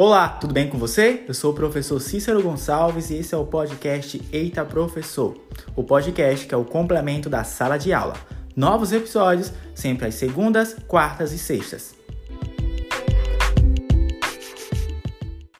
Olá, tudo bem com você? Eu sou o professor Cícero Gonçalves e esse é o podcast Eita Professor, o podcast que é o complemento da sala de aula. Novos episódios sempre às segundas, quartas e sextas.